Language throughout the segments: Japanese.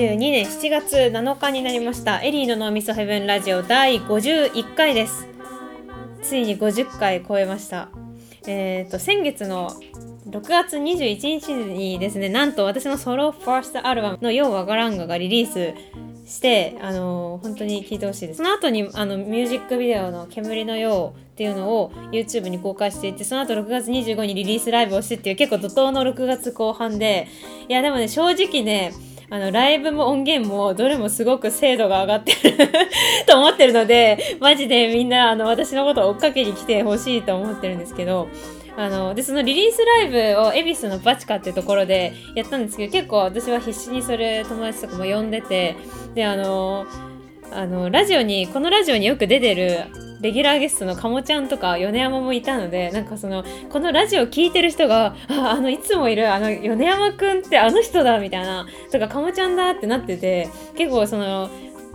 2022年7月7日になりました。エリーの脳みそヘブンラジオ第51回です。ついに50回超えました。えっ、ー、と先月の6月21日にですねなんと私のソロファーストアルバムの「ようわからんが」がリリースしてあの本当に聴いてほしいです。その後にあのミュージックビデオの「煙のよう」っていうのを YouTube に公開していてその後6月25日にリリースライブをしてっていう結構怒涛の6月後半で。いやでもね正直ねあの、ライブも音源もどれもすごく精度が上がってる と思ってるので、マジでみんなあの、私のことを追っかけに来てほしいと思ってるんですけど、あの、で、そのリリースライブを恵比寿のバチカっていうところでやったんですけど、結構私は必死にそれ友達とかも呼んでて、で、あの、あの、ラジオに、このラジオによく出てるレギュラーゲストのかもちゃんとか米山もいたのでなんかそのこのラジオ聴いてる人がああのいつもいるあの米山くんってあの人だみたいなとかかもちゃんだってなってて結構その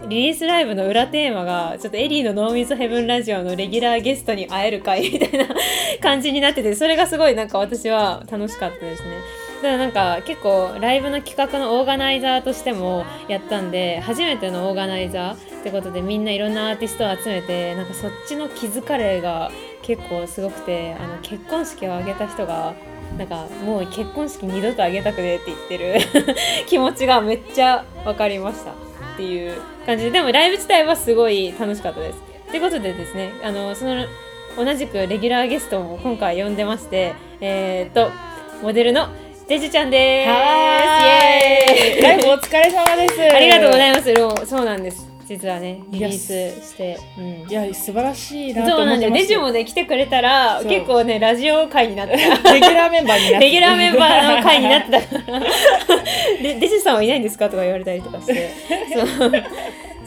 リリースライブの裏テーマがちょっとエリーのノーミズヘブンラジオのレギュラーゲストに会える会みたいな 感じになっててそれがすごいなんか私は楽しかったですね。だからなんか結構ライブの企画のオーガナイザーとしてもやったんで初めてのオーガナイザーってことでみんないろんなアーティストを集めてなんかそっちの気づかれが結構すごくてあの結婚式を挙げた人がなんかもう結婚式二度とあげたくねって言ってる 気持ちがめっちゃ分かりましたっていう感じででもライブ自体はすごい楽しかったです。ということでですねあのその同じくレギュラーゲストも今回呼んでましてえー、っとモデルのデジちゃんです。ライブお疲れ様です。ありがとうございます。そうなんです。実はねリリースして、うん、いや素晴らしいなと思ってまデジもね来てくれたら結構ねラジオ会になった。レギュラーメンバーになってレギュラーメンバーの会になってた。かデジさんはいないんですか？とか言われたりとかして。そう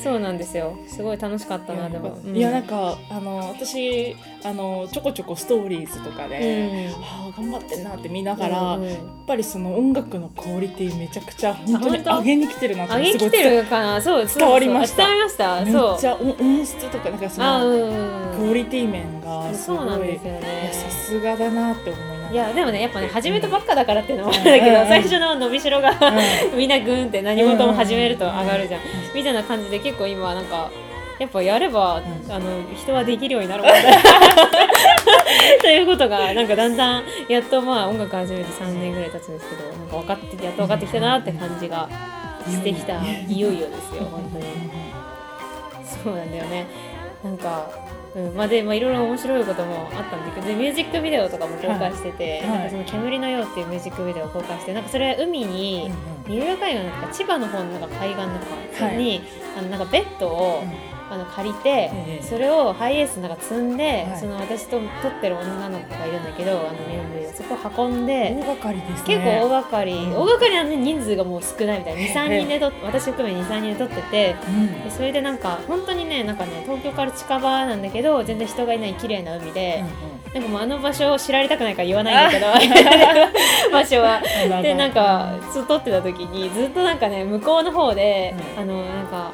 そうなんですよ。すごい楽しかったなでも、いやなんかあの私あのちょこちょこストーリーズとかで、うん、あ頑張ってんなって見ながら、うんうん、やっぱりその音楽のクオリティめちゃくちゃ本当に上げに来てるなって上げ来てるかな？そう伝わりました。伝わりました。めっちゃ音質とかなんかそのクオリティ面がすごいそうなんですよね。さすがだなって思いいやでもねやっぱね始めたばっかだからっていうのもあるんだけど、最初の伸びしろがみんなグーンって何事も始めると上がるじゃん、みたいな感じで結構今なんかやっぱやれば、うん、あの人はできるようになるもんね。ということがなんかだんだんやっとまあ音楽始めて3年ぐらい経つんですけどなんか分かってやっと分かってきたなって感じがしてきた。いよいよですよ本当に。そうなん。だよね。なん。かうん、まあで、まあ、いろいろ面白いこともあったんだけどでミュージックビデオとかも公開してて、はい、なんかその「煙のよう」っていうミュージックビデオを公開してなんかそれ海に、うんうん、三浦海岸のか千葉の方のなんか海岸の方に、はい、あのなんかベッドを、うんあの借りて、それをハイエースなんか積んで、その私と撮ってる女の子がいるんだけどあの MV を。そこ運んで大掛かりです、ね、結構大掛かり、大掛かりなのに人数がもう少ないみたいな。23人でと私含め23人で撮ってて、でそれでなんか本当にねなんかね東京から近場なんだけど全然人がいない綺麗な海で、なんかもうあの場所を知られたくないから言わないんだけど 場所は。でなんか撮ってた時にずっとなんかね向こうの方で、あのなんか。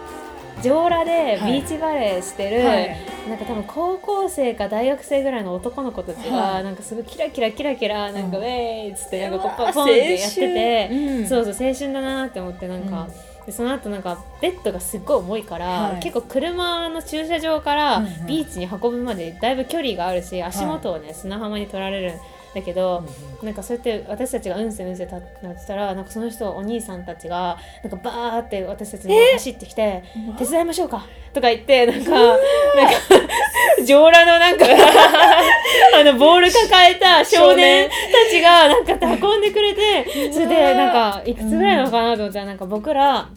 上裸でビーチバレーしてる、はい、なんか多分高校生か大学生ぐらいの男の子たちが、はい、なんかすごいキラキラキラキラなんか、ウェイっつってなんかこうポンってやってて、うん、そうそう青春だなって思ってなんか。でその後なんかベッドがすっごい重いから、はい、結構車の駐車場からビーチに運ぶまでだいぶ距離があるし足元をね、砂浜に取られるだけど、うん、なんかそうやって私たちがうんせうんせたなってたらなんかその人お兄さんたちがなんかバーって私たちに走ってきて「手伝いましょうか」とか言ってなんかなんか上裸のなんか あのボール抱えた少年たちがなんか運んでくれてそれでなんかいくつぐらいなのかなと思ったらなんか僕ら。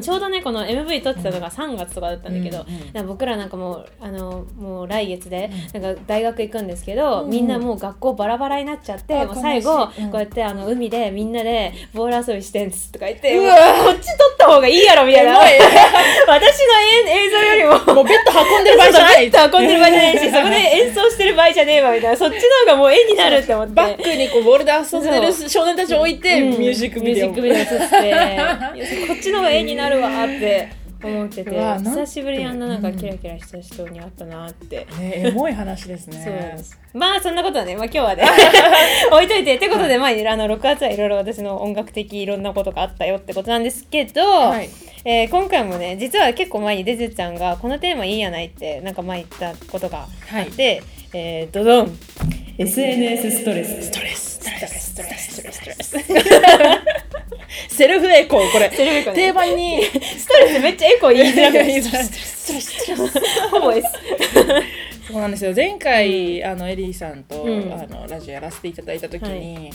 ちょうどねこの MV 撮ってたのが3月とかだったんだけど、うんうん、僕らなんかもうあのもう来月でなんか大学行くんですけど、うん、みんなもう学校バラバラになっちゃって、もう最後、こうやってあの海でみんなでボール遊びしてんですとか言ってこっち撮った方がいいやろみたいな。私の映像よりももうベッド運んでる場合じゃない。ベッド運んでる場合じゃないし そこで演奏してる場合じゃねえわみたいな。そっちの方がもう絵になるって思って。バックにこうボールで遊んでる少年たちを置いて、ミュージックビデオ。ミュージックビデオ撮って。こっちの方が絵になるわって思ってて久しぶりにあんななんかうんキラキラした人に会ったなって。ねエモい話ですね。そうです。まあそんなことはね、まあ、今日はね 置いといてってことで、まあ、あの6月はいろいろ私の音楽的いろんなことがあったよってことなんですけど、はい。えー今回もね実は結構前にデゼちゃんがこのテーマいいやないってなんか前言ったことがあって、えー、ドドン。SNS ストレス。ストレスストレスストレスストレスストレス セルフエコーこれ。セルフエコーね。定番に。ストレスめっちゃエコー言いづらくない ほぼです そうなんですよ。前回、あのエリーさんと、うん。あのラジオやらせていただいた時に、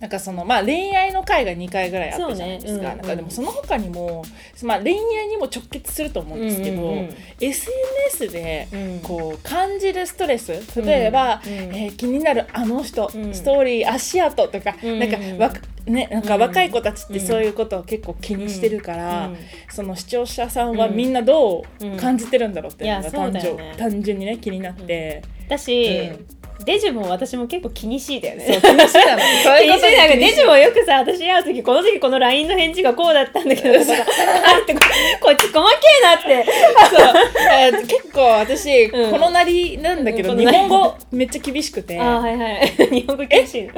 なんかそのまあ恋愛の回が2回ぐらいあったじゃないですか,、なんかでもその他にも、まあ、恋愛にも直結すると思うんですけど、うんうんうん。SNS でうん。こう感じるストレス。例えば、うえー気になるあの人、うん。ストーリー足跡とか、うん。なんかわかね、なんかうん若い子たちってそういうことを結構気にしてるから、うんその視聴者さんはみんなどう感じてるんだろうっていうのが単純,、ね。単純にね気になって、だし、うん。デジも私も結構気にしいだよね。そう気にしてたのそういうこと気にしいなんか気にしデジもよくさ私に会う時この時この LINE の返事がこうだったんだけどさあってここっち細けえなって。えー結構私、うん。このなりなんだけど、日本語めっちゃ厳しくて。あーはいはい。日本語厳しいの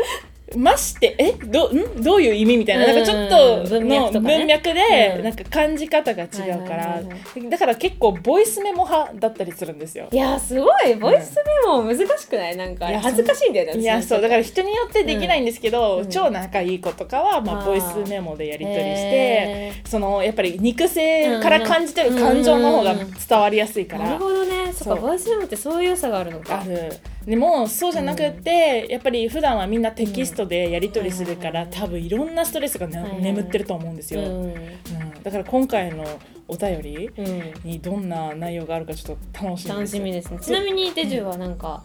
ましてえどん？どういう意味みたいな,、うんなんかちょっとの文脈で、うん。なんか感じ方が違うから、だから結構ボイスメモ派だったりするんですよ。いやすごい。ボイスメモ難しくない？なんかいや恥ずかしいんだよねいやそう。だから人によってできないんですけど、うん。超仲いい子とかは、まあ、ボイスメモでやり取りしてへそのやっぱり肉声から感じてる感情の方が伝わりやすいから、なるほどね。そっかボイスメモってそういう良さがあるのか。あるでもそうじゃなくって、やっぱり普段はみんなテキストでやり取りするから、うん。多分いろんなストレスが、ね眠ってると思うんですよ、ううんんだから今回のお便りうん。にどんな内容があるかちょっと楽しみです。楽しみですね。ちなみにデジュはなんか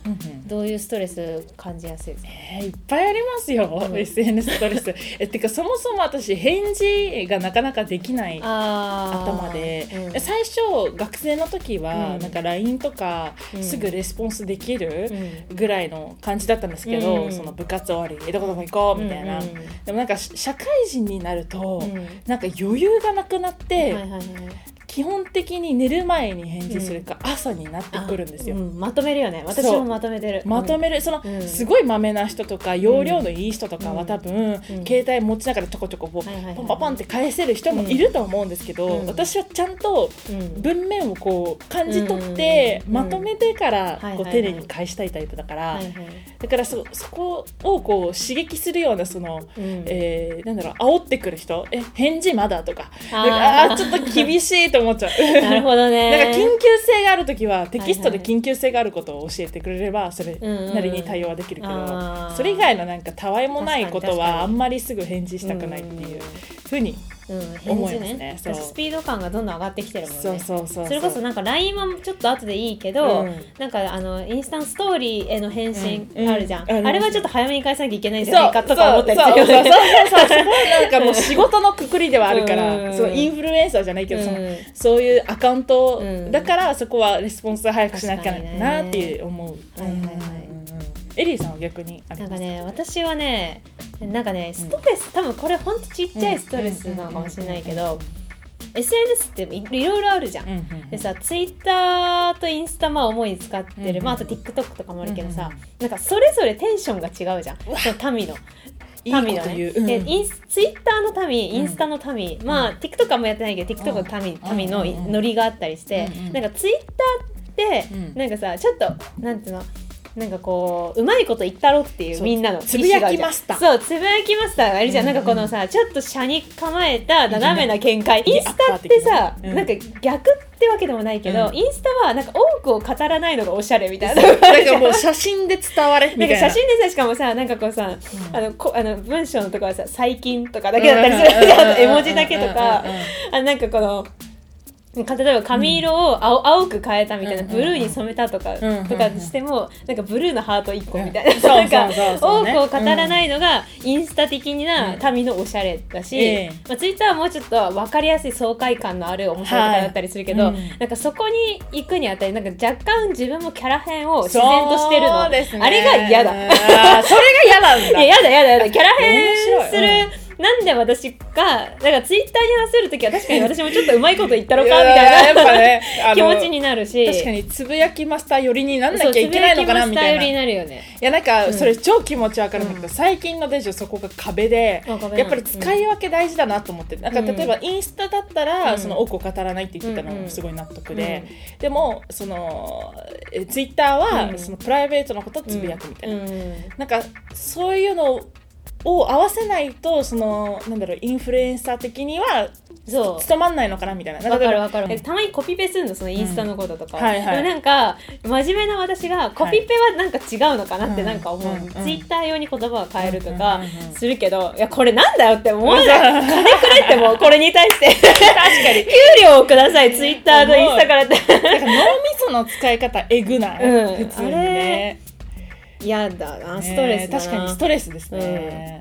どういうストレス感じやすいですか？えーいっぱいありますよ、うん。SNS ストレス。えてかそもそも私返事がなかなかできない頭で、うん。最初学生の時は、うん。なんか LINE とかうん。すぐレスポンスできるうん。ぐらいの感じだったんですけど、うんその部活終わりにどこどこ行こうみたいな、うんうん。でもなんかし社会人になると、うん。なんか余裕がなくなって、はいはいはい。基本的に寝る前に返事するか、朝になってくるんですよ。あうんまとめるよね。私もまとめてる。まとめる。その、うん。すごいまめな人とか容量のいい人とかは多分、ん。携帯持ちながらちょこちょここンポンポンって返せる人もいると思うんですけど、うん。私はちゃんとうん。文面をこう感じ取って、うん。まとめてからこう丁寧に返したいタイプだから、だからそそこをこう刺激するようなその、うん。えーなんだろう煽ってくる人。え返事まだとか。ああーちょっと厳しいと思っちゃう。なるほどね。なんか緊急性がある時はテキストで緊急性があることを教えてくれればそれなりに対応はできるけど、あー。それ以外のなんかたわいもないことはあんまりすぐ返事したくないっていうふうにうん、思い返事ね。ますね。そう。スピード感がどんどん上がってきてるもんね。そうそうそうそれこそなんか LINE はちょっと後でいいけど、うん。なんかあのインスタントストーリーへの返信うん。あるじゃん、うんあれはちょっと早めに返さなきゃいけないんじゃないかとか思ったりするそう。そう。そう。そう。なんかもう。仕事のくくりではあるから、う。んそのインフルエンサーじゃないけど、そのう。んそう。いう。アカウントう。んだからそこはレスポンス早くしなきゃなっていう。思う。はいはいはいエリーさんは逆にありますなんかね私はねなんかねストレス、多分これほんとちっちゃいストレスなのかもしれないけど、SNS っていいろいろあるじゃん、うんうんうん。でさツイッターとインスタまあ主に使ってる、うんうんまあ、あと TikTok とかもあるけどさ、うんうんなんかそれぞれテンションが違うじゃん。その民の。民のね。言う。うん。でインスツイッターの民インスタの民、まあ TikTok はもうやってないけど TikTok の民,、うん。民のうん。うんノリがあったりして、うんうん。なんかツイッターって、うん。なんかさちょっとなんていうの？なんかこううまいこと言ったろっていうみんなの。つぶやきマスター意思があるじゃんそうつぶやきマスターがあるじゃん、うん。うんなんかこのさちょっと車に構えた斜めな見解。インスタってゲさ、うん。なんか逆ってわけでもないけど、うん。インスタはなんか多くを語らないのがおしゃれみたいななん。かもう写真で伝われみたな。いんなか写真でさしかもさなんかこうさ、うん。あのこあの文章のとこはさ最近とかだけだったりする。じゃんあと絵文字だけとかあなんかこのか例えば髪色を青,、青く変えたみたいな、ブルーに染めたとか、とかしてもなんかブルーのハート1個みたいな、なんか多くを語らないのがインスタ的なうん。民のおしゃれだし、ええ。まあ、ツイッターはもうちょっと分かりやすい爽快感のある面白い方だったりするけど、なんかそこに行くにあたりなんか若干自分もキャラ変を自然としてるの、そうですね。あれが嫌だ。それが嫌なんだ。いややだやだやだ。キャラ変面白い。するなんで私がだからツイッターに話せる時は確かに私もちょっとうまいこと言ったろか みたいな、ね、気持ちになるし。確かにつぶやきマスター寄りになんなきゃいけないのかなみたいな。いなるよね。いやなんかそれ超気持ちわかるんだけど、うん、最近のデジそこが壁でやっぱり使い分け大事だなと思って、うん、なんか例えばインスタだったら、その多くを語らないって言ってたのもすごい納得で、でもそのツイッターはそのプライベートのことをつぶやくみたいな、なんかそういうのを合わせないとそのなんだろうインフルエンサー的にはそう。務まんないのかなみたいな。わかるわかる。たまにコピペするのそのインスタのこととか、うん。はいはい、なんか真面目な私がコピペはなんか違うのかなってなんか思う、はい、ツイッター用に言葉を変えるとか。するけど、いやこれなんだよって思う。じゃん金くれっても これに対して。確かに。給料をくださいツイッターとインスタからって。脳みその使い方えぐない、うん、普通にね嫌だなストレス確かにストレスですね、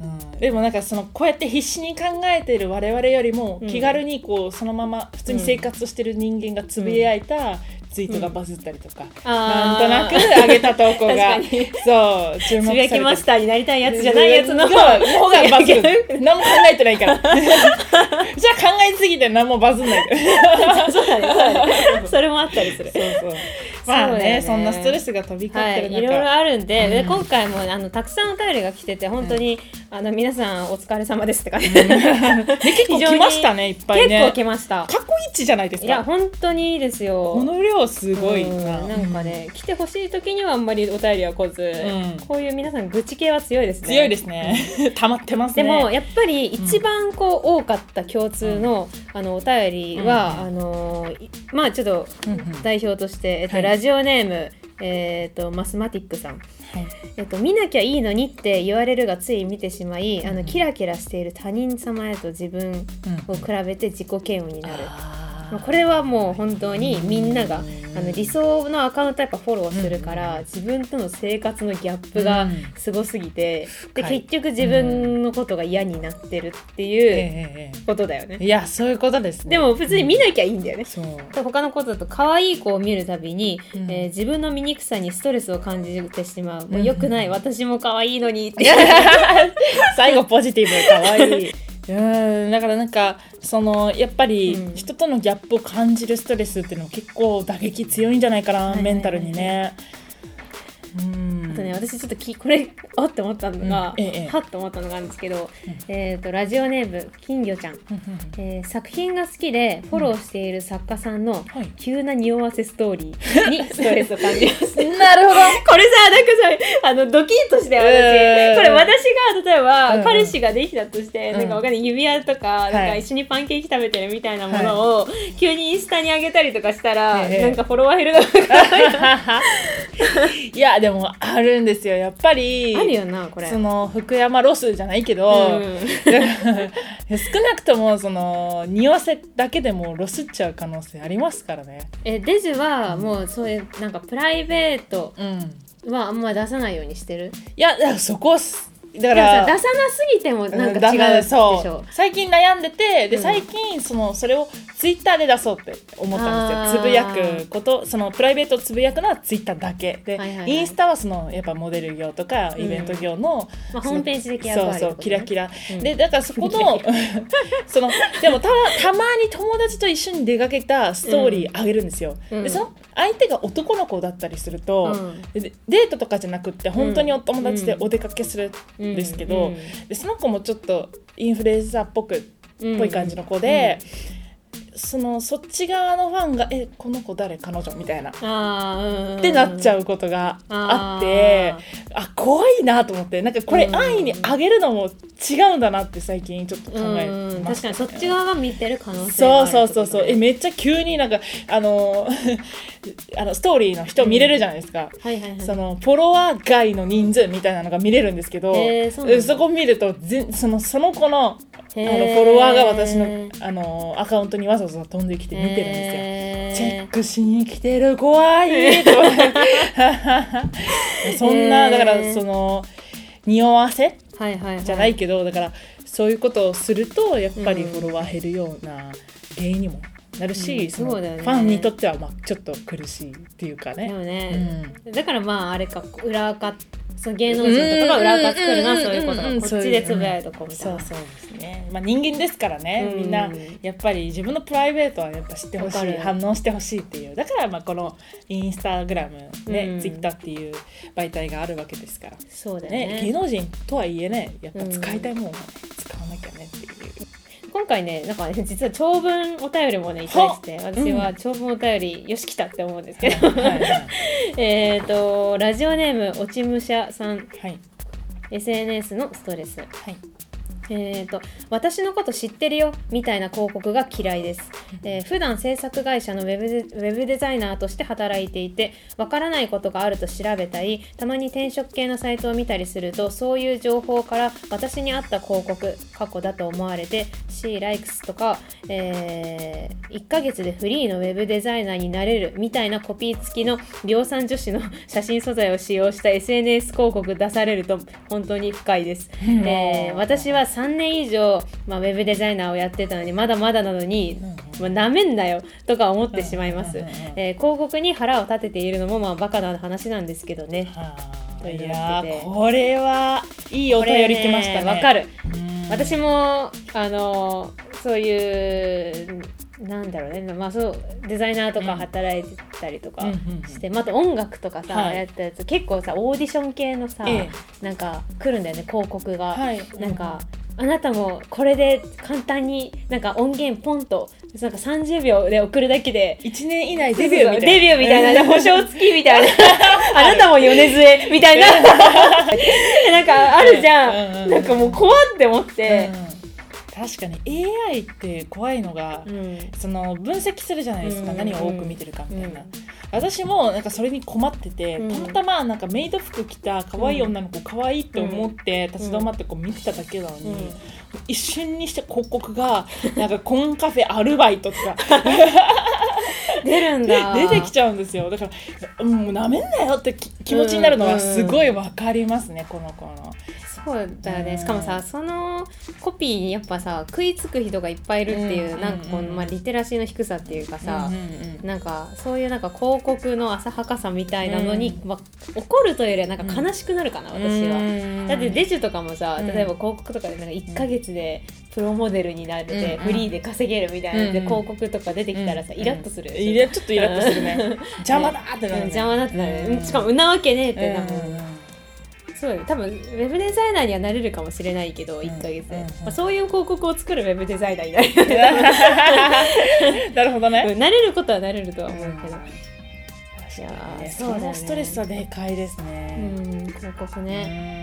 うん、でもなんかそのこうやって必死に考えている我々よりも気軽にこうそのまま普通に生活してる人間がつぶやいたツイートがバズったりとか、うん、なんとなく上げた投稿がそう注目されてマスターになりたいやつじゃないやつの方がバズる。何も考えてないから。じゃあ考えすぎて何もバズんないそうだねそうだね。それもあったりする。そうそう。まあね、ね、そんなストレスが飛び交ってる中、はい、いろいろあるんでうん、で今回もあのたくさんお便りが来てて本当に、うん、あの皆さんお疲れ様ですって感じ、うん、結構来ましたねいっぱいね。結構来ました。過去一じゃないですか。いや本当にいいですよ。この量すごいな、うん、なんかね来てほしい時にはあんまりお便りは来ず、こういう皆さん愚痴系は強いですね。強いですね。溜まってますね。でもやっぱり一番こう、多かった共通の,、あのお便りは、あのまあちょっと代表として、えっと、ラジオネーム、えーと、マスマティックさん、はい。えーと、見なきゃいいのにって言われるがつい見てしまい、うん、あのキラキラしている他人様へと自分を比べて自己嫌悪になる。うんこれはもう本当にみんながあの理想のアカウントやっぱフォローするから、自分との生活のギャップがすごすぎて、で結局自分のことが嫌になってるっていうことだよね、いやそういうことです、ね、でも普通に見なきゃいいんだよね、うん、他のことだと可愛い子を見るたびに、うん、えー、自分の醜さにストレスを感じてしまう、もうよくない。私も可愛いのにって。最後ポジティブで可愛い うんだからなんかそのやっぱり人とのギャップを感じるストレスっていうのは結構打撃強いんじゃないかな、メンタルにね。うんあとね私ちょっときこれあって思ったのが、うん。ええ、はって思ったのがあるんですけど、うん、えーと、ラジオネーム金魚ちゃん、えー、作品が好きでフォローしている作家さんの急な匂わせストーリーに ストレスを感じます、なるほど。これさなんかさあのドキッとして私、えー、これ私が例えば、うん、彼氏ができたとして、なん。かわかんない指輪とかなんか一緒にパンケーキ食べてるみたいなものを、はい、急にインスタに上げたりとかしたら、なんかフォロワー減るのか いやでもあるんですよ。やっぱりあるよなこれ。その福山ロスじゃないけど、うん、少なくともその匂わせだけでもロスっちゃう可能性ありますからね。えデジはもうそういうなんかプライベートはあんま出さないようにしてる、いやそこだから出さなすぎてもなんか違うでしょ、う。最近悩んでてで最近そのそれをツイッターで出そうって思ったんですよ。つぶやくことそのプライベートをつぶやくのはツイッターだけ。で、インスタはそのやっぱモデル業とかイベント業の、うん、まあ、ホームページ的そうそうキラキラ、うん、でだからそこの そのでもたたまに友達と一緒に出かけたストーリーあげるんですよ、うん、でその相手が男の子だったりすると、デートとかじゃなくって本当にお友達でお出かけするんですけど、でその子もちょっとインフルエンサーっぽくっぽい感じの子で。そのそっち側のファンが「えこの子誰彼女?」みたいな。ってなっちゃうことがあってあ怖いなと思って。なんかこれ安易にあげるのも違うんだなって最近ちょっと考えてます、ね、確かにそっち側が見てる可能性そうそうそうそう。えめっちゃ急になんかあのあのストーリーの人見れるじゃないですか、はいはいはい、そのフォロワー外の人数みたいなのが見れるんですけど、そそこ見るとぜそのその子のあのフォロワーが私のあのアカウントにわざわざ飛んできて見てるんですよ。チェックしに来てる怖いと そんなだからその匂わせ、はいはいはい、じゃないけどだからそういうことをするとやっぱりフォロワー減るような原因にもなるし、うん、そのファンにとってはまあちょっと苦しいっていうかね。でもね、うん、だからまああれか裏垢その芸能人とかが裏垢作るのはそういうことがこっちでつぶやいとこうみたいな。そうそうですね、まあ、人間ですからね、うん。みんなやっぱり自分のプライベートはやっぱ知ってほしい反応してほしいっていう。だからまあこのインスタグラムね、うん。ツイッターっていう媒体があるわけですから、そうだよね。芸ね能人とはいえねやっぱ使いたいものを使わなきゃね。って。今回ねなんかね 実は長文お便りもねいただいてて私は長文お便りよし来たって思うんですけど。はいはい えっとラジオネームおちむしゃさん。はい。SNS のストレス。はいえー、と私のこと知ってるよみたいな広告が嫌いです、えー普段制作会社のウェブデウェブデザイナーとして働いていてわからないことがあると調べたりたまに転職系のサイトを見たりするとそういう情報から私に合った広告過去だと思われて C likes とか、え1ヶ月でフリーのウェブデザイナーになれるみたいなコピー付きの量産女子の写真素材を使用した SNS 広告出されると本当に不快です、えー私は3年以上、まあ、ウェブデザイナーをやってたのにまだまだなのに、まあ、なめんなよとか思ってしまいます、うんうんうんうんえー広告に腹を立てているのもまあバカな話なんですけどね。いやーこれはいいお便り来ましたね。わかる。うん。私もあのそういうなんだろうね、まあ、そうデザイナーとか働いてたりとかうんうんうんして、まあ、音楽とかさ、はい。やったやつ。結構さオーディション系のさ、え。なんか来るんだよね広告が。はい。なんか、あなたもこれで簡単になんか音源ポンとなんか30秒で送るだけで1年以内デビューみたいな。デビューみたいな、保証付きみたいな。あなたも米杖みたいな。なんかあるじゃん。うんうんなんかもう怖って思って、うん確かに AI って怖いのが、うん。その分析するじゃないですか、うん。何を多く見てるかみたいな、うん。私もなんかそれに困ってて、うん。たまたまなんかメイド服着た可愛い女の子可愛いって思って立ち止まってこう見てただけなのに、うん一瞬にして広告がなんかコンカフェアルバイトとか。出るんだ。出てきちゃうんですよ。だからもうなめんなよってき気持ちになるのはすごいわかりますね、この子の。そうだよね、うん。しかもさそのコピーにやっぱさ食いつく人がいっぱいいるっていう、うんなんかこの、うんまあ、リテラシーの低さっていうかさ、うんうんうん。なんかそういうなんか広告の浅はかさみたいなのに、うん。まあ、怒るというよりはなんか悲しくなるかな、私は。うん。だってデジュとかもさ、うん。例えば広告とかでなんか1ヶ月でプロモデルになれて、うんフリーで稼げるみたいな、でうん広告とか出てきたらさ、うんイラッとするでしょ？イラちょっとイラッとするね。邪魔だってなる、ね、邪魔だってなる、うん。しかもんなわけねえってなる、うんそう多分ウェブデザイナーにはなれるかもしれないけど、1ヶ月で、まあ、そういう広告を作るウェブデザイナーになれる。なるほどね。うんなれることはなれるとは思うけど、確かにね。そうだよね。ストレスはでかいですうね。ん、広告うね、ん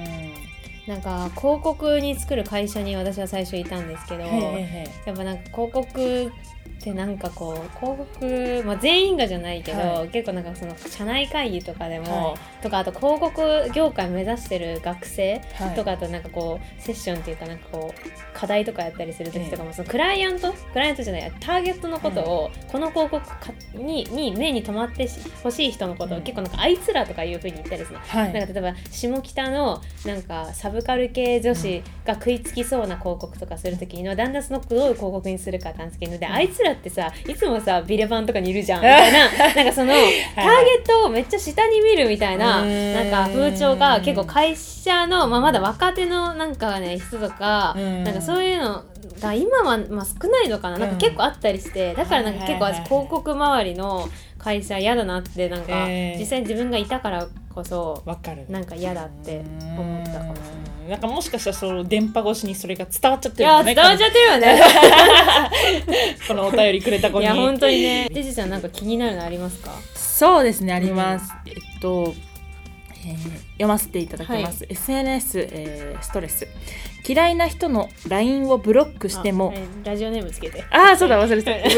なんか広告に作る会社に私は最初いたんですけど、やっぱなんか広告ってなんかこう広告、まあ、全員がじゃないけど、はい。結構なんかその社内会議とかでも、はとかあと広告業界目指してる学生はい。とかあとなんかこうセッションっていうかなんかこう課題とかやったりする時とかも、そのクライアントクライアントじゃないターゲットのことを、この広告かにに目に留まってほしい人のことを、うん。結構なんかあいつらとかいうふうに言ったりするの。はい。なんか例えば下北のなんかサブカル系女子が食いつきそうな広告とかする時のだんだんそのどういう広告にするかっんですけどであいつらってさいつもさビレバンとかにいるじゃんみたいな。なんかそのターゲットをめっちゃ下に見るみたいなうん。なんか風潮が結構会社の、まあ、まだ若手のなんかね人とかうん。なんかそういうのが今はまあ少ないのかな。なんか結構あったりしてだからなんか結構私広告周りの会社嫌だなってなんかえー。実際に自分がいたからこそわかる。なんか嫌だって思ったかも。しれない。うんなんかもしかしたらその電波越しにそれが伝わっちゃっいてるのね。や伝わっちゃってるよね。このお便りくれた子に。いや本当にね。デジちゃんなんか気になるのありますか？そうですねあります、えっと、えー読ませていただきます、SNS、えーストレス。嫌いな人の LINE をブロックしてもあはい。ラジオネームつけて。ああそうだ忘れてた。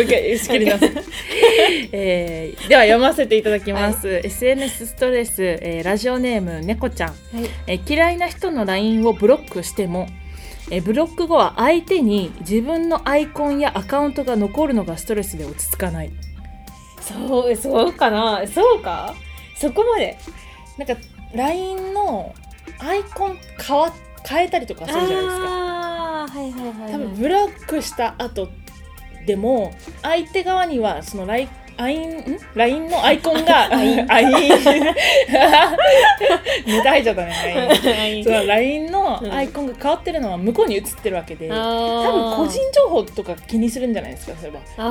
えーでは読ませていただきます、SNS ストレス、えーラジオネーム猫ちゃん、はい。えー嫌いな人の LINE をブロックしてもえーブロック後は相手に自分のアイコンやアカウントが残るのがストレスで落ち着かない。そうそうかな？そうか？そこまで。なんか LINE のアイコン変わ変えたりとかするじゃないですか。はいはいはいはい。多分ブロックした後でも相手側にはその LINE アインん？LINE のアイコンがアイン。アイン。ネタ入っちゃったね LINE その LINE のアイコンが変わってるのは向こうに映ってるわけで、多分個人情報とか気にするんじゃないですかそういえば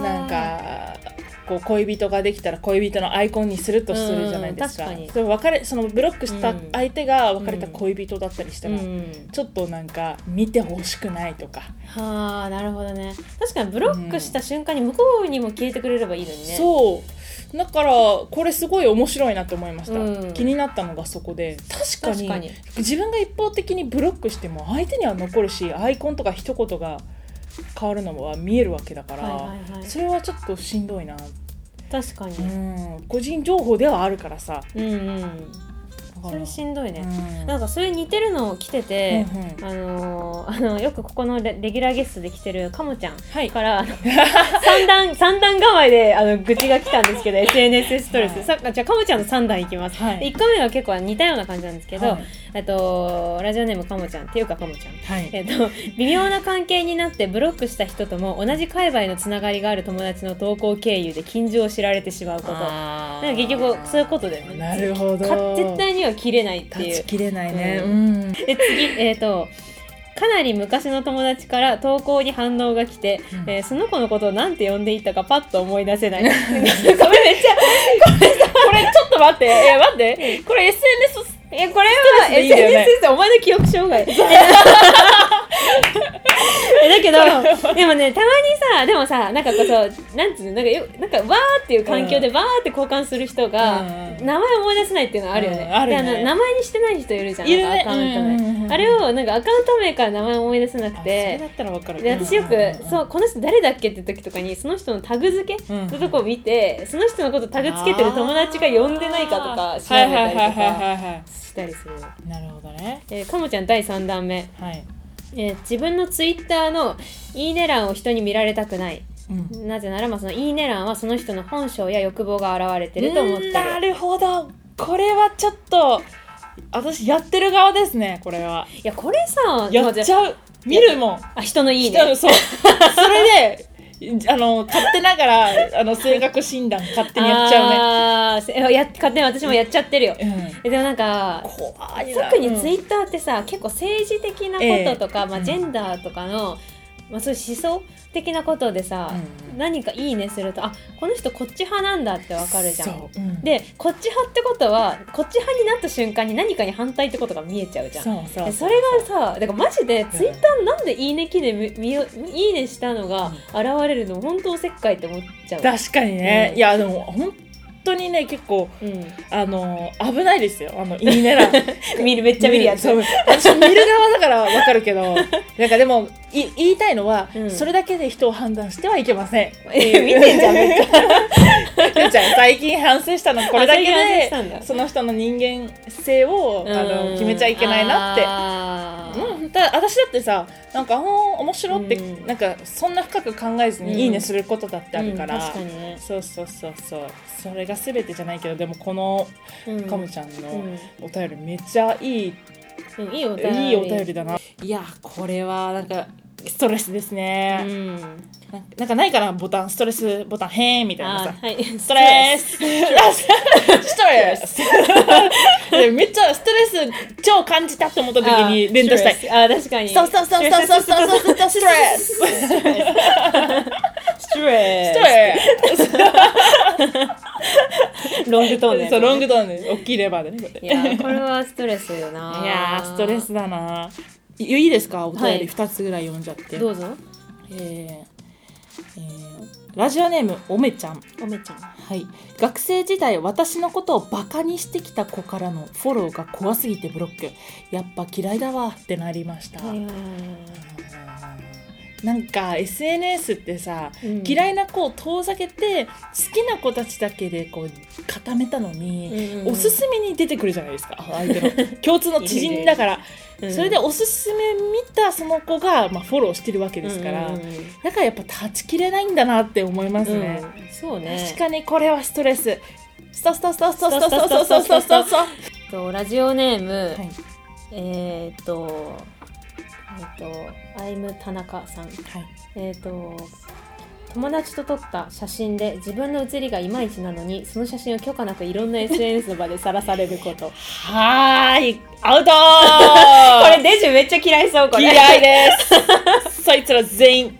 なんかこう恋人ができたら恋人のアイコンにするとするじゃないですか,、うん、か別れそのブロックした相手が別れた恋人だったりしたら、うん、ちょっとなんか見てほしくないとか。はあなるほどね。確かにブロックした瞬間に向こうにも消えてくれればいいのにね、そう。だからこれすごい面白いなと思いました、うん、気になったのがそこで。確かに。自分が一方的にブロックしても相手には残るしアイコンとか一言が変わるのは見えるわけだから、はいはいはい、それはちょっとしんどいな。確かに、うん、個人情報ではあるからさ、うんうん。それしんどいね、うん、なんかそれ似てるの来てて、うんうん、あのー、あのよくここのレギュラーゲストで来てるかもちゃんから、はい、三段 三段構えであの愚痴が来たんですけど SNS ストレス、はい、さじゃあかもちゃんの三段いきます、はい、1個目は結構似たような感じなんですけど、はいえっと、ラジオネームかもちゃんっていうかかもちゃん、はい、えっと、微妙な関係になってブロックした人とも同じ界隈のつながりがある友達の投稿経由で近所を知られてしまうこと。なんか結局そういうことだよね。なるほど。絶対には切れないっていう。切れないね、うん、で次えっ、ー、とかなり昔の友達から投稿に反応が来て、うん、えー、その子のことを何て呼んでいたかパッと思い出せない。これめっちゃこれこれちょっと待って。え待って。これ SNS えこれは SNS ってお前の記憶障害。えだけどでもねたまにさでもさなんかこうなんつうのなんかよなんかわーっていう環境でわーって交換する人が、名前思い出せないっていうのはあるよね,、あるね。名前にしてない人いるじゃんいる、ね、アカウント名、あれをなんかアカウント名から名前思い出せなくて。それだったら分かる。で私よく、そうこの人誰だっけって時とかにその人のタグ付けのとこを見て、その人のことタグ付けてる友達が呼んでないかとか調べたりとかしたりするなるほどね。えー、かもちゃん第3弾目。はい。えー、自分のツイッターの「いいね欄」を人に見られたくない、うん、なぜなら、まあ、その「いいね欄」はその人の本性や欲望が現れてると思ってる。なるほど。これはちょっと私やってる側ですねこれは。いやこれさやっちゃう。見るもん。あ人のいいね。そう。それで あの勝手ながら あの性格診断勝手にやっちゃうね。あや勝手に私もやっちゃってるよ、うん、でもなんか特にツイッターってさ、うん、結構政治的なこととか、えー、まあ、ジェンダーとかの、まあ、そういう思想的なことでさ、うん、何かいいねするとあこの人こっち派なんだってわかるじゃん、う。ん、でこっち派ってことはこっち派になった瞬間に何かに反対ってことが見えちゃうじゃん。そそれがさだからマジでツイッターなんで「いいね」機でみみいいねしたのが現れるの本当おせっかいって思っちゃう。確かにね、いやでも本当にね結構、うん、あの危ないですよ。あのいいねら見るめっちゃ見るやつ。私見る側だからわかるけど。なんかでもい言いたいのは、うん、それだけで人を判断してはいけません。えー、見てんじゃんめっちゃ。ちゃん最近反省したのこれだけでその人の人間性をあの決めちゃいけないなって。うん、だ私だってさなんかあ面白って、うん、なんかそんな深く考えずにいいねすることだってあるから、うんね、そうそうそうそう。それが全てじゃないけどでもこのかむちゃんのお便りめっちゃいい、うん、いいお便り。いいお便りだな。いやこれはなんかストレスですね、うん、なんかないかなボタンストレスボタンへーみたいなさ、はい、ストレス。ストレス。めっちゃストレス超感じたって思った時に連打したい。あ確かに。そうそうそうそうそうそうそう。ストレス。ストレス。ロングトーンね。そうロングトーンで大きいレバーでねいやこれはストレスよないやストレスだないいですか？お便り2つぐらい読んじゃって、どうぞ。えーえー、ラジオネームおめちゃん。おめちゃん。はい。学生時代私のことをバカにしてきた子からのフォローが怖すぎてブロック。やっぱ嫌いだわってなりましたなんか SNS ってさ、うん、嫌いな子を遠ざけて好きな子たちだけでこう固めたのに、うんうん、おすすめに出てくるじゃないですか相手の。共通の知人だから。それでおすすめ見たその子が、まあ、フォローしてるわけですから、うんうんうん、だからやっぱ断ち切れないんだなって思いますね、うん、そうね。確かにこれはストレス。ストストストストストストストストストストストラジオネーム、はい、えー、っとえっとアイム田中さん、はい、えっと友達と撮った写真で自分の写りがいまいちなのにその写真を許可なくいろんな SNS の場で晒されること。こはーい。アウト れデジュめっちゃ嫌いそうこれ。嫌いです。そいつら全員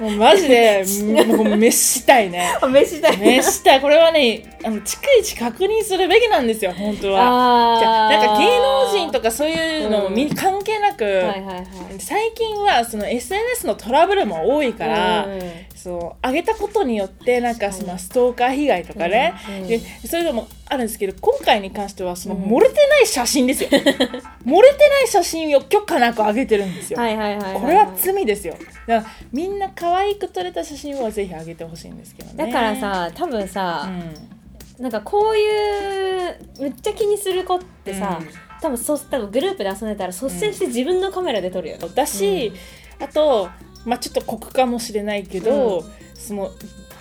も うマジでもう飯したいね。飯だよ飯したい。これはねあの逐一確認するべきなんですよ本当は。じゃあなんか芸能人とかそういうのもみん。な関係なく、はいはいはい。最近はその SNS のトラブルも多いから、うん。そう上げたことによってなんかそのストーカー被害とかね、うんうんでそういうのもあるんですけど今回に関してはそのうん。漏れてない写真ですよ、漏れてない写真を許可なく上げてるんですよ、はいはいはいいい。これは罪ですよ。だからみんな可愛く撮れた写真をぜひ上げてほしいんですけどね。だからさ多分うさ、ん。なんかこういうめっちゃ気にする子ってさ、うん。多分そ多分グループで遊んでたら率先して自分のカメラで撮るよね、だし、あと、まあ、ちょっと酷かもしれないけど、うその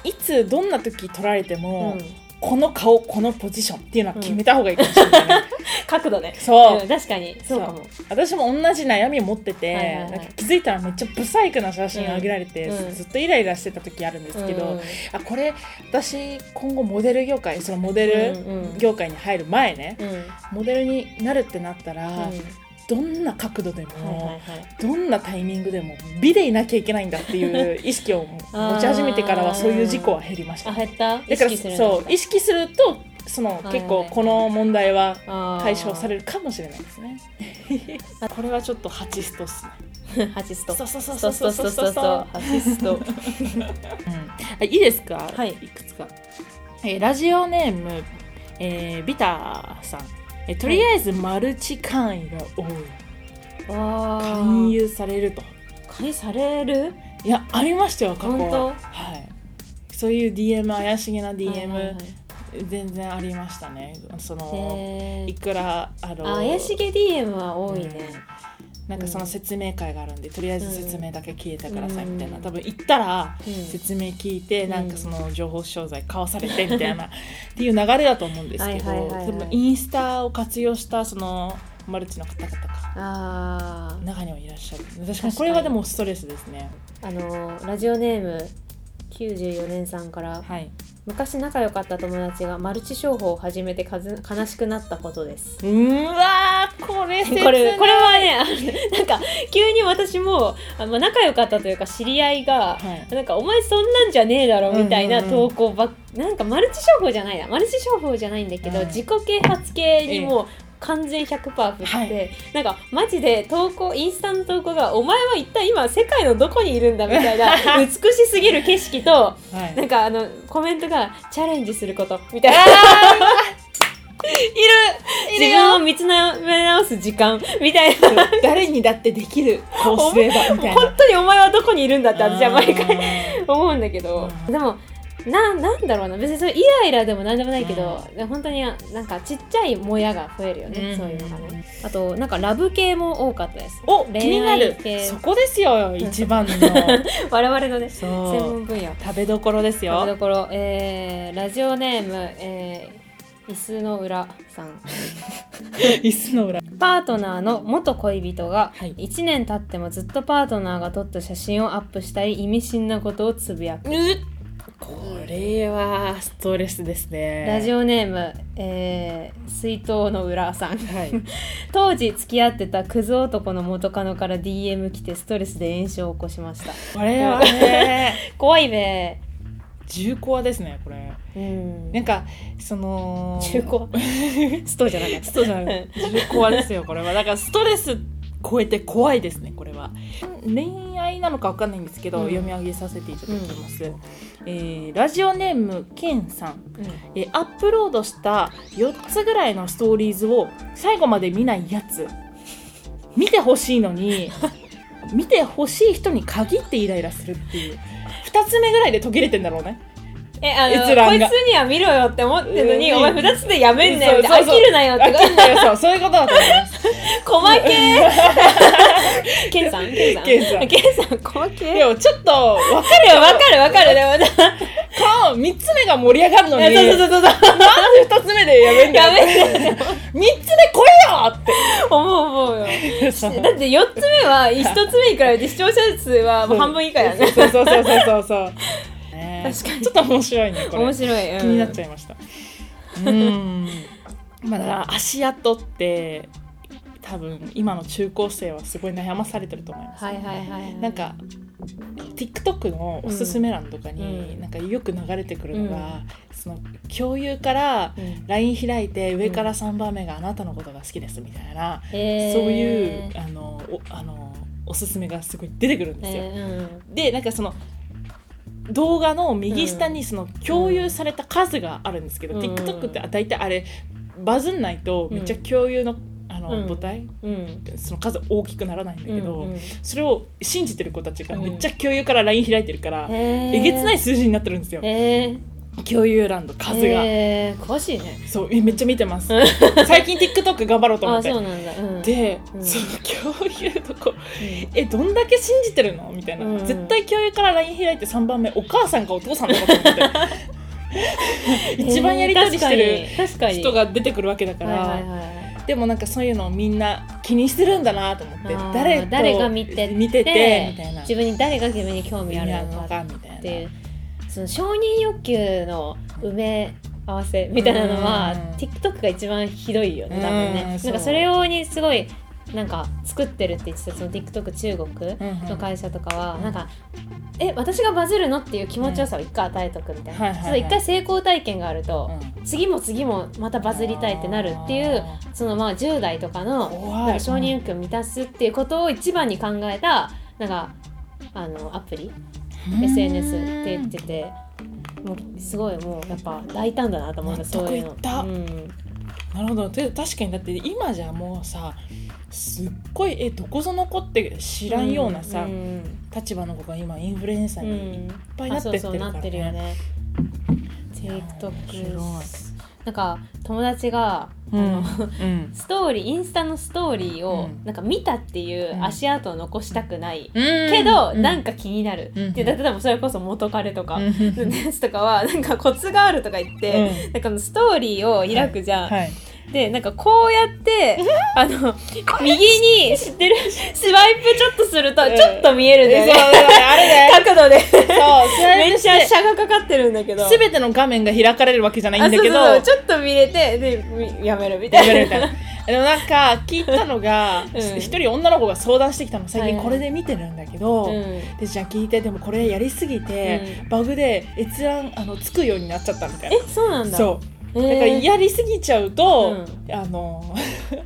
いつどんな時撮られても、うん。この顔このポジションっていうのは決めた方がいいかもしれない、ね 角度ね。そう、ん確かに。そうかも。私も同じ悩みを持ってて、はいはいはい。なんか気づいたらめっちゃブサイクな写真あげられて、うん。ずっとイライラしてた時あるんですけど、うん。あこれ私今後モデル業界そのモデうんうん。ル業界に入る前ね、うん。モデルになるってなったら、うん。どんな角度でも、はいはいはい。どんなタイミングでも美でいなきゃいけないんだっていう 意識を持ち始めてからはそういう事故は減りました。あ減った？だから意識するそう意識するとそのいはい結構この問題は識解消されるかもしれないですね。これはちょっとハチストっすね。るハチスト。そうそうそうストストストストストハチスト。うん。あいいですか？はい。いくつか、えーラジオネーム、えービターさん。えーとりあえずマルチ会員が多い、あ勧誘されると。勧誘される？いやありましたよ過去本当？はい。そういう DM 怪しげな DM、はいはいはい全然ありましたね。そのいくらあのあ怪しげ DM は多いね、なんかその説明会があるんで、とりあえず説明だけ聞いてくださいみたいな、うん。多分行ったらうん。説明聞いて、うん。なんかその情報商材買わされてみたいな っていう流れだと思うんですけどインスタを活用したそのマルチの方々が中にはいらっしゃる。確かに。これはでもストレスですね。あのラジオネーム94年さんからはい昔仲良かった友達がマルチ商法を始めてかず悲しくなったことです。うーわーこれこれこれはねなんか急に私もあまあ仲良かったというか知り合いが、はい。なんかお前そんなんじゃねえだろみたいなうんうんうん。投稿ばっ、なんかマルチ商法じゃないな。マルチ商法じゃないんだけど、うん自己啓発系にもう完全100%振って、はい。なんかマジで投稿インスタの投稿が「お前は一体今世界のどこにいるんだ」みたいな美しすぎる景色とはい。なんかあのコメントが「チャレンジすること」みたいな。い自分を見つめ直す時間みたいな。誰にだってできるこうすればみたいな。本当にお前はどこにいるんだって私は毎回回思うんだけど。うん。でもななんだろうな。別にそれイライラでもなんでもないけど、本当になんかちっちゃいもやが増えるよね、うん。そういうのがね。あとなんかラブ系も多かったです。お気になる。そこですよ一番の。我々のね専門分野。食べどころです食べよどころ、えー、ラジオネーム、えー、椅子の裏さん。椅子の裏。パートナーの元恋人がはい。1年経ってもずっとパートナーが撮った写真をアップしたり意味深なことをつぶやくこれはストレスですね。ラジオネーム、えー、水筒の裏さん。はい。当時付き合ってたクズ男の元カノから DM 来てストレスで炎症を起こしました。これはね 怖いべ。重コアですねこれ。うん。なんかその中古 ストじゃなかった。ストじゃない。重コアですよこれは。だからストレス超えて怖いですねこれは。恋愛なのかわかんないんですけど、うん。読み上げさせていただきます、えーラジオネームケンさん。えーアップロードした4つぐらいのストーリーズを最後まで見ないやつ。見てほしいのに 見てほしい人に限ってイライラするっていう。2つ目ぐらいで途切れてんだろうねえあの閲覧が。こいつには見ろよって思ってるのに、うん。お前2つでやめんなよってそうそうそう。飽きるなよって飽きんなよそう。そういうことだと思います。細けー。ケンさんケンさん。ケンさん。ケンさん細けでもちょっとわかやわかるわかる。でもかこの3つ目が盛り上がるのにそうそうそうそうなんで2つ目でやめんだよやめんだよ3つで来いよって。思う思うよ。だって4つ目は1つ目に比べて視聴者数はもう半分以下やね。そうそうそうそうそうそう、ね。確かに。ちょっと面白いねこれ。面白い、うん。気になっちゃいました。うん。まあだから足跡って多分今の中高生はすごい悩まされてると思います、はいはいはいはい。なんか TikTok のおすすめ欄とかに、うん。なんかよく流れてくるのが、うん。その共有からうん。LINE 開いて上から3番目があなたのことが好きですみたいな、そういうあのおあのおすすめがすごい出てくるんですよ。えーでなんかその動画の右下にその共有された数があるんですけど、うん。TikTok って大体あれバズんないとめっちゃ共有の,、あのうん。母体？うん。その数大きくならないんだけど、うんうん。それを信じてる子たちがめっちゃ共有から LINE 開いてるから、えげつない数字になってるんですよ、共有欄の数が、へー詳しいね。そうえめっちゃ見てます。最近 TikTok 頑張ろうと思って。あそうなんだ、うん、で、うん。その共有の子えどんだけ信じてるの？みたいな、うん。絶対共有から LINE 開いて3番目お母さんかお父さんだと思って。一番やり取りしてる人が出てくるわけだから、でもなんかそういうのをみんな気にしてるんだなと思って。誰と誰が見て見ててみたいな。自分に誰が自分に興味あるのかみたいなっていうその承認欲求の埋め合わせみたいなのはうん。TikTok が一番ひどいよね多分ね。うんなんかそれ用にすごいなんか作ってるって言ってたその TikTok 中国うんの会社とかはうんなんかえ私がバズるのっていう気持ちよさを一回与えとくみたいはいはいはい。な一回成功体験があるとうん。次も次もまたバズりたいってなるっていうそのまあ10代とかのなんか承認欲求を満たすっていうことを一番に考えたなんかあのアプリうん SNS って言っててもうすごいもうやっぱ大胆だなと思った。納そういうの。うん、なるほど。で確かにだって今じゃもうさすっごいえどこぞの子って知らんようなさ、うん立場の子が今インフルエンサーうんにいっぱいなってってるからね。あそうそうなってるよね。TikTok なんか友達が、うん。ストーリーインスタのストーリーをうん。なんか見たっていう足跡を残したくない、けけど、なんか気になる、うん。で例えばそれこそ元彼とか、うん。のやつとかは なんかコツがあるとか言って、うん。なんかストーリーを開くじゃん、はい。でなんかこうやって あの右に知ってるスワイプちょっとするとうん。ちょっと見えるんだようあれね。角度でめっちゃ車がかかってるんだけどすべての画面が開かれるわけじゃないんだけどちょっと見れてでやめるみたいなやめるみたいなでもなんか聞いたのがうん一、人女の子が相談してきたの最近これで見てるんだけど、でじゃあ聞いてでもこれやりすぎて、バグで閲覧あのつくようになっちゃったみたいなえそうなんだそうだからやりすぎちゃうと、あの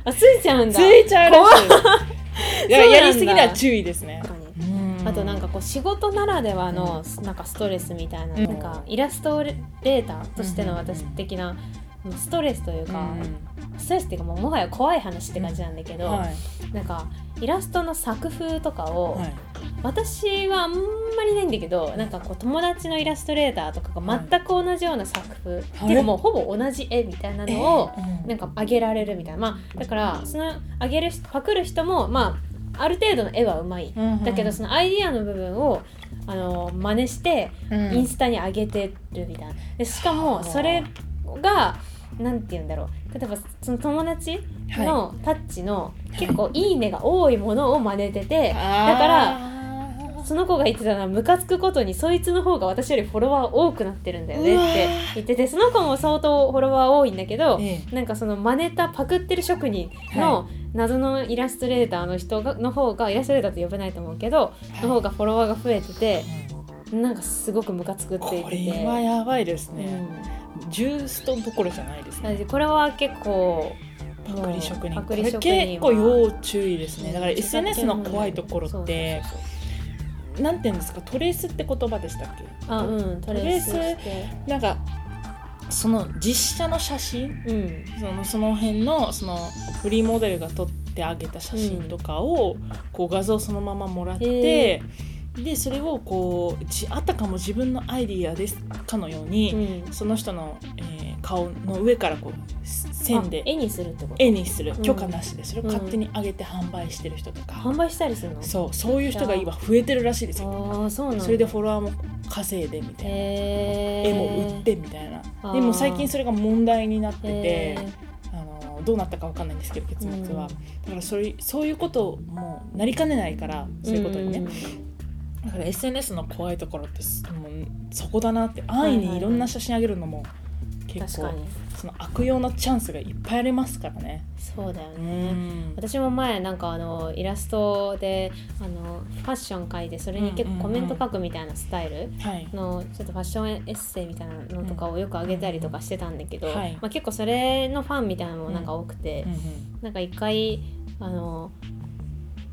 あついちゃうんだついちゃうらしいだからやりすぎには注意ですねあとなんかこう仕事ならではのなんかストレスみたいな,、うん。なんかイラストレーターとしての私的なストレスというか、ストレスっていうかもうもはや怖い話って感じなんだけど、はい。なんかイラストの作風とかを、はい。私はあんまりないんだけどなんかこう友達のイラストレーターとかが全く同じような作風、はい。っていうかもうほぼ同じ絵みたいなのを、うん。なんか上げられるみたいな。まあだからその上げる人パクる人もまあある程度の絵はうまい、うんだけどそのアイディアの部分をあの真似してうん。インスタに上げてるみたいな。でしかもそれがなんて言うんだろう。例えばその友達のタッチの結構いいねが多いものを真似てて、だからあその子が言ってたのはムカつくことにそいつの方が私よりフォロワー多くなってるんだよねって言っててその子も相当フォロワー多いんだけど、えなんかその真似たパクってる職人の謎のイラストレーターの人がの方がイラストレーターと呼べないと思うけど、の方がフォロワーが増えててなんかすごくムカつくって言っこて。て。れはやばいですね、うん。ジューストどころじゃないですね。これは結構パクリ職人。これ結構要注意ですね。だから SNS の怖いところってそうそうそうなんて言うんですか？トレースって言葉でしたっけ？あうん。トレース。なんかその実写の写真？うん。そのその辺のそのフリーモデルが撮ってあげた写真とかを、こう画像そのままもらって、でそれをこうじあたかも自分のアイディアですかのように、うん。その人の、えー顔の上からこう線であ絵にするってこと？絵にする。うん。許可なしでそれを勝手に上げて販売してる人とか、販売したりするの？そう。そういう人が今増えてるらしいですよ。ああそうなそれでフォロワーも稼いでみたいな、絵も売ってみたいな。でも最近それが問題になっててへあのどうなったかわかんないんですけど結末は、うん。だからそれそういうこともなりかねないからそういうことにね、んだから SNS の怖いところってすもうそこだなって安易にいろんな写真あげるのも結構その悪用のチャンスがいっぱいありますからね。そうだようね、ん。私も前なんかあのイラストであのファッション描いてそれに結構コメント書くみたいなスタイルはい。のちょっとファッションエッセイみたいなのとかをよく上げたりとかしてたんだけど、うんはい。まあ、結構それのファンみたいなのもなんか多くて、うんうん。なんか一回あの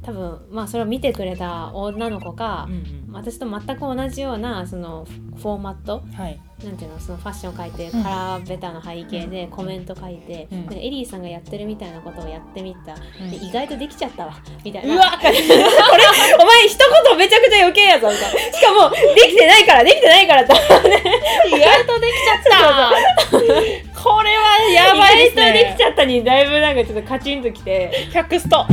多分まあそれを見てくれた女の子が、うん私と全く同じようなそのフォーマットうんはい。なんていうのそのファッション書いてうんカラーベターの背景でコメント書いて、うん。エリーさんがやってるみたいなことをやってみた、うん。で意外とできちゃったわ。みたいうなわ これお前一言めちゃくちゃ余計やぞみたいな。しかもできてないからできてないからって。意外とできちゃったこれはやばいです意外とできねちゃったにだいぶなんかちょっとカチンときて。100スト。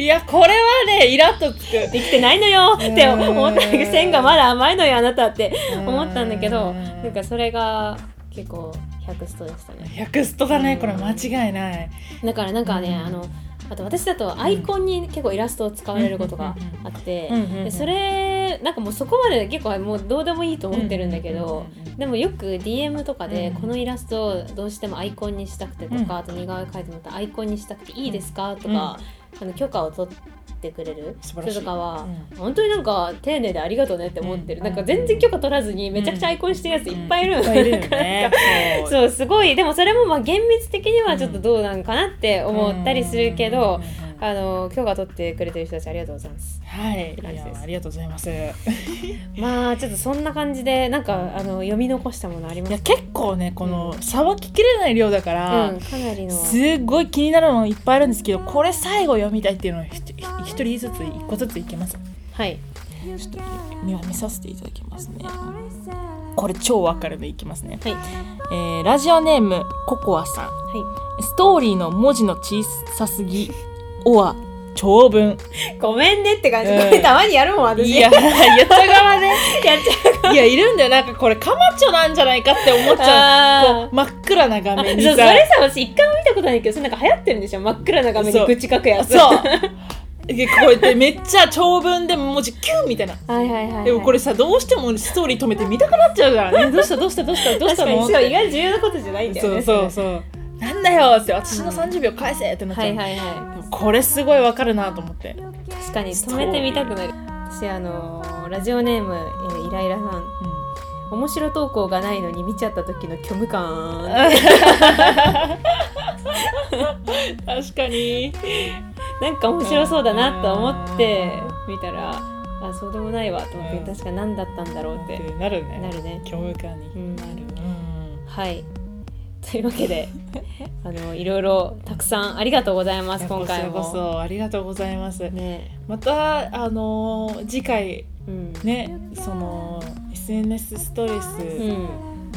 いやこれはねイラッとつく。できてないのよって思った。けど線がまだ甘いのよあなたって。思ったんだけどうんなんかそれが結構100ストでしたね。100ストだね。これ間違いない。だからなんかね、うんあと私だとアイコンに結構イラストを使われることがあって、でそれなんかもうそこまで結構もうどうでもいいと思ってるんだけど、でもよく DM とかでうんこのイラストをどうしてもアイコンにしたくてとか、うん。あと似顔絵描いてもらったらアイコンにしたくていいですかとか、あの許可を取ってくれる人とかは、うん。本当になんか丁寧でありがとうねって思ってる、うん。なんか全然許可取らずにめちゃくちゃアイコンしてるやついっぱいいる、そう。すごい。でもそれもまあ厳密的にはちょっとどうなんかなって思ったりするけど、あの許可取ってくれてる人たちありがとうございます。はい、いやありがとうございます。い まあちょっとそんな感じでなんかあの読み残したものありますや結構ねこのさばききれない量だから、うんかなりの。すっごい気になるのいっぱいあるんですけどこれ最後読みたいっていうのを一人ずつ一個ずついけます。はい。ちょっと見見させていただきますね。これ超わかるでいきますね、はい。えーラジオネームココアさん。はストーリーの文字の小さすぎおは長文。いごめんねって感じ、うん。これたまにやるもん私。いや言った側ね。やっちゃういやいるんだよ。なんかこれカマチョなんじゃないかって思っちゃう。真っ暗な画面にさ。それさ私一回も見たことないけどそれなんか流行ってるんでしょ？真っ暗な画面に口書くやつそう。でこうやってめっちゃ長文で文字キュンみたいな。はいはいはい、はい、でもこれさどうしてもストーリー止めて見たくなっちゃうからね。どうしたどうしたどうしたどうしたの？意外と重要なことじゃないんだよねそうそうそうなんだよって私の30秒返せってなっちゃう、はいはいはい。でもこれすごいわかるなと思って。確かに止めてみたくなる。私あのーラジオネーム、えーイライラさん。面白投稿がないのに見ちゃった時の虚無感。確かに。なんか面白そうだなと思って見たらあそうでもないわと思って、うん。確か何だったんだろうって。なるね。なるね。虚無感にうん。なる、はい というわけで あのいろいろたくさんありがとうございます今回もこそありがとうございます。ね。またあのー次回うん。ねその SNS ストレス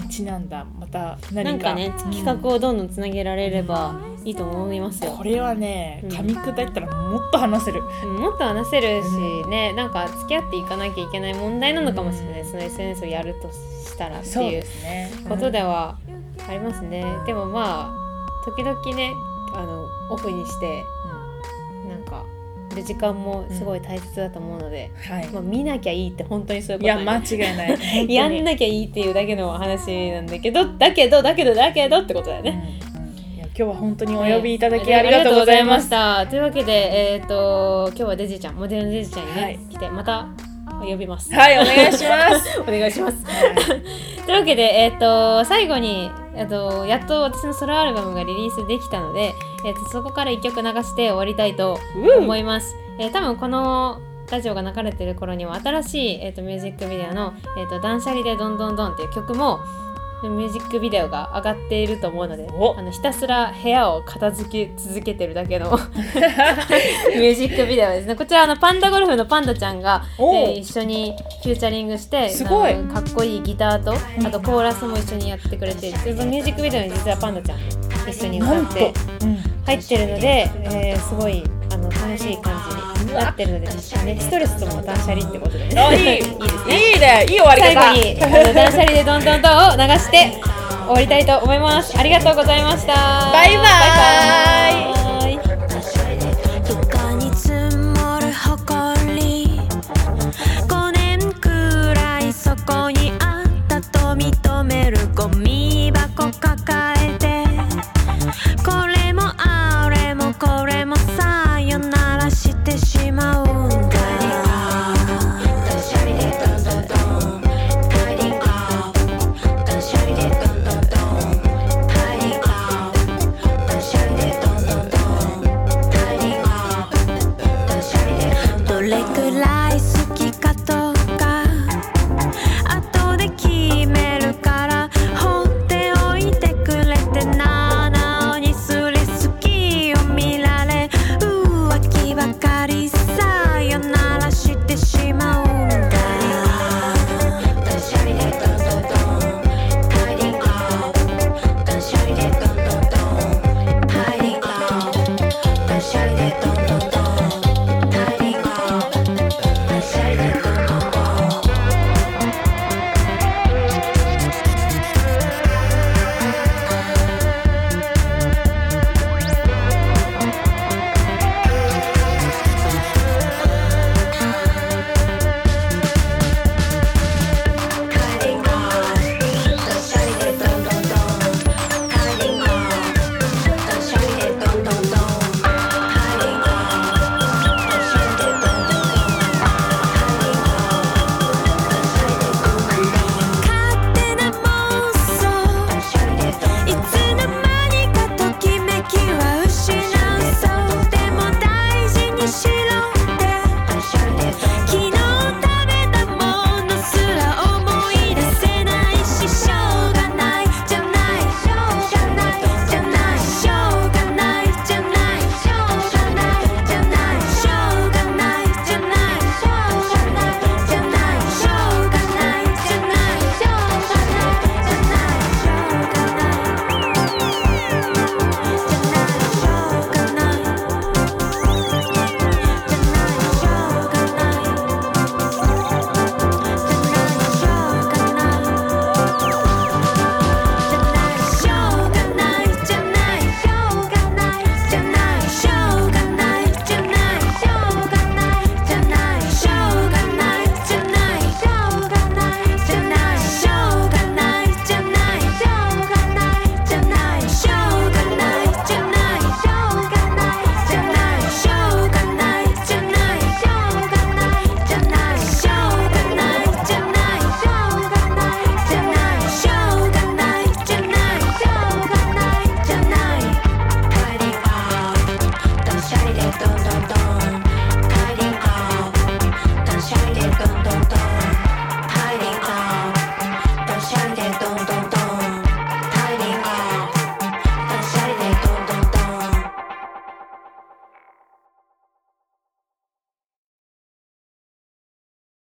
うちなんだまた何か。なんかねうん企画をどんどんつなげられればいいと思いますよ。これはねうん。噛み砕いたらもっと話せる、うんもっと話せるしねなんか付き合っていかなきゃいけない問題なのかもしれない、その SNS をやるとしたらっていうことではありますね、でもまあ時々ねあのオフにしてなんかる時間もすごい大切だと思うので、はい。まあ、見なきゃいいって本当にそういういやことなんで間違いない。やんなきゃいいっていうだけの話なんだけどだけどだけどだけどってことだようんね。うん。いや今日は本当にお呼びいただきねありがとうございます、した。というわけでえっ、と今日はデジちゃんモデルのデジちゃんにね、はい。来てまた呼びます。はいお願いしますお願いします。というわけで、えっ、と、最後に、えっと、やっと私のソロアルバムがリリースできたので、えっと、そこから1曲流して終わりたいと思います。えー多分このラジオが流れてる頃には新しい、えっとミュージックビデオの、えっと断捨離でどんどんどんっていう曲もミュージックビデオが上がっていると思うのでお。あのひたすら部屋を片付け続けてるだけの ミュージックビデオですね。こちらあのパンダゴルフのパンダちゃんが、お。えー一緒にフューチャリングしてすごい。かっこいいギターとあとコーラスも一緒にやってくれてそのミュージックビデオに実はパンダちゃん一緒に歌って、うん。入ってるので、えーすごいあの楽しい感じになってるので、ね、ストレスとも断捨離ってことでね。あいい。いいですね。いいね。いい終わり方。最後に断捨離でどんどんどんを流して終わりたいと思います。ありがとうございました。バイババイバイ。床に積もる埃5年くらいそこにあったと認めるゴミ